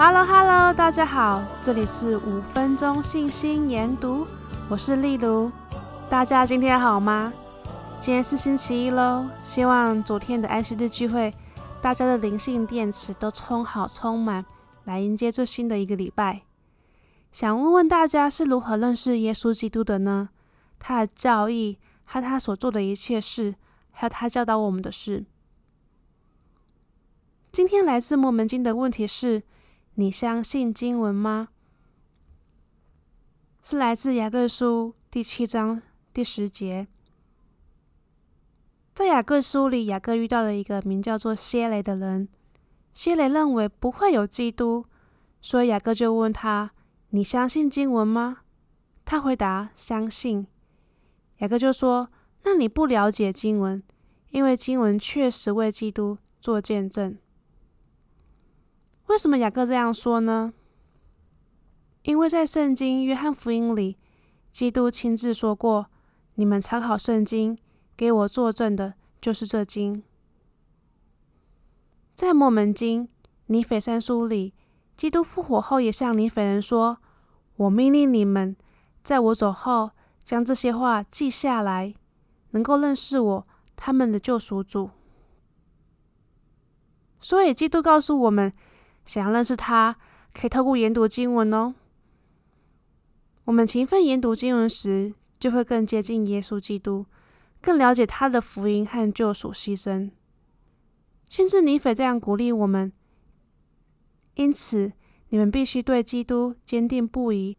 Hello Hello，大家好，这里是五分钟信心研读，我是丽如。大家今天好吗？今天是星期一喽，希望昨天的安息日聚会，大家的灵性电池都充好充满，来迎接这新的一个礼拜。想问问大家是如何认识耶稣基督的呢？他的教义和他所做的一切事，还有他教导我们的事。今天来自默门经的问题是。你相信经文吗？是来自雅各书第七章第十节。在雅各书里，雅各遇到了一个名叫做谢雷的人。谢雷认为不会有基督，所以雅各就问他：“你相信经文吗？”他回答：“相信。”雅各就说：“那你不了解经文，因为经文确实为基督做见证。”为什么雅各这样说呢？因为在圣经约翰福音里，基督亲自说过：“你们查考圣经，给我作证的，就是这经。”在默门经尼斐三书里，基督复活后也向尼斐人说：“我命令你们，在我走后，将这些话记下来，能够认识我，他们的救赎主。”所以，基督告诉我们。想要认识他，可以透过研读经文哦。我们勤奋研读经文时，就会更接近耶稣基督，更了解他的福音和救赎牺牲。先知尼腓这样鼓励我们：因此，你们必须对基督坚定不移，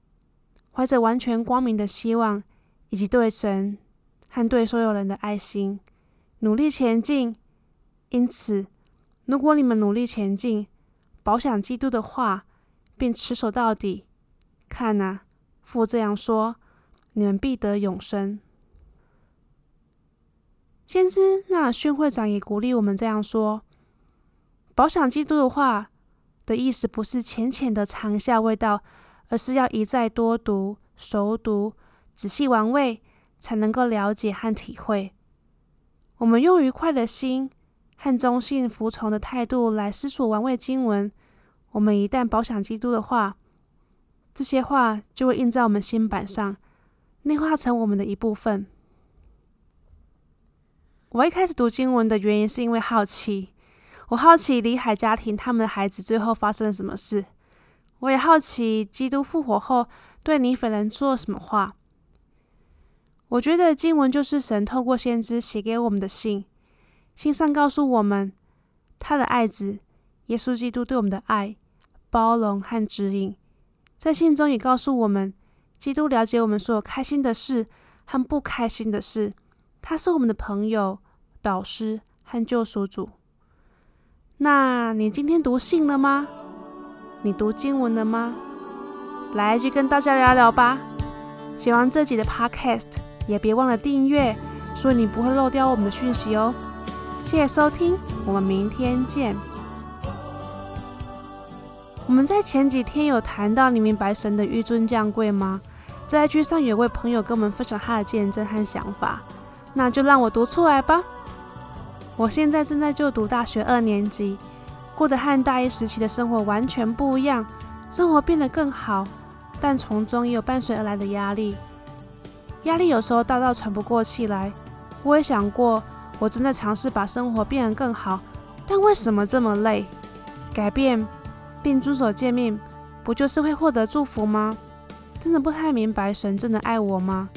怀着完全光明的希望，以及对神和对所有人的爱心，努力前进。因此，如果你们努力前进，保享基督的话，并持守到底。看哪、啊，父这样说：你们必得永生。先知那逊会长也鼓励我们这样说：保享基督的话的意思，不是浅浅的尝一下味道，而是要一再多读、熟读、仔细玩味，才能够了解和体会。我们用愉快的心。和忠信服从的态度来思索玩味经文，我们一旦保享基督的话，这些话就会印在我们心板上，内化成我们的一部分。我一开始读经文的原因是因为好奇，我好奇李海家庭他们的孩子最后发生了什么事，我也好奇基督复活后对尼斐人说了什么话。我觉得经文就是神透过先知写给我们的信。信上告诉我们，他的爱子耶稣基督对我们的爱、包容和指引。在信中也告诉我们，基督了解我们所有开心的事和不开心的事。他是我们的朋友、导师和救赎主。那你今天读信了吗？你读经文了吗？来，去跟大家聊聊吧。喜欢这集的 Podcast，也别忘了订阅，所以你不会漏掉我们的讯息哦。谢谢收听，我们明天见。我们在前几天有谈到，你明白神的紆尊降贵吗？在 IG 上有位朋友跟我们分享他的见证和想法，那就让我读出来吧。我现在正在就读大学二年级，过得和大一时期的生活完全不一样，生活变得更好，但从中也有伴随而来的压力。压力有时候大到喘不过气来。我也想过。我正在尝试把生活变得更好，但为什么这么累？改变并遵守诫命，不就是会获得祝福吗？真的不太明白，神真的爱我吗？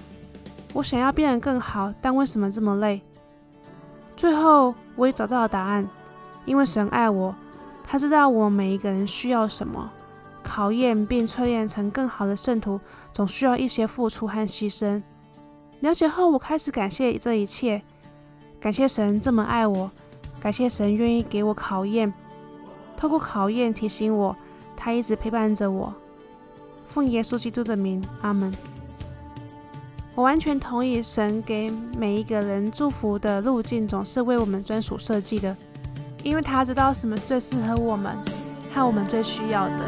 我想要变得更好，但为什么这么累？最后，我也找到了答案，因为神爱我，他知道我每一个人需要什么。考验并淬炼成更好的圣徒，总需要一些付出和牺牲。了解后，我开始感谢这一切。感谢神这么爱我，感谢神愿意给我考验，透过考验提醒我，他一直陪伴着我。奉耶稣基督的名，阿门。我完全同意，神给每一个人祝福的路径总是为我们专属设计的，因为他知道什么是最适合我们，和我们最需要的。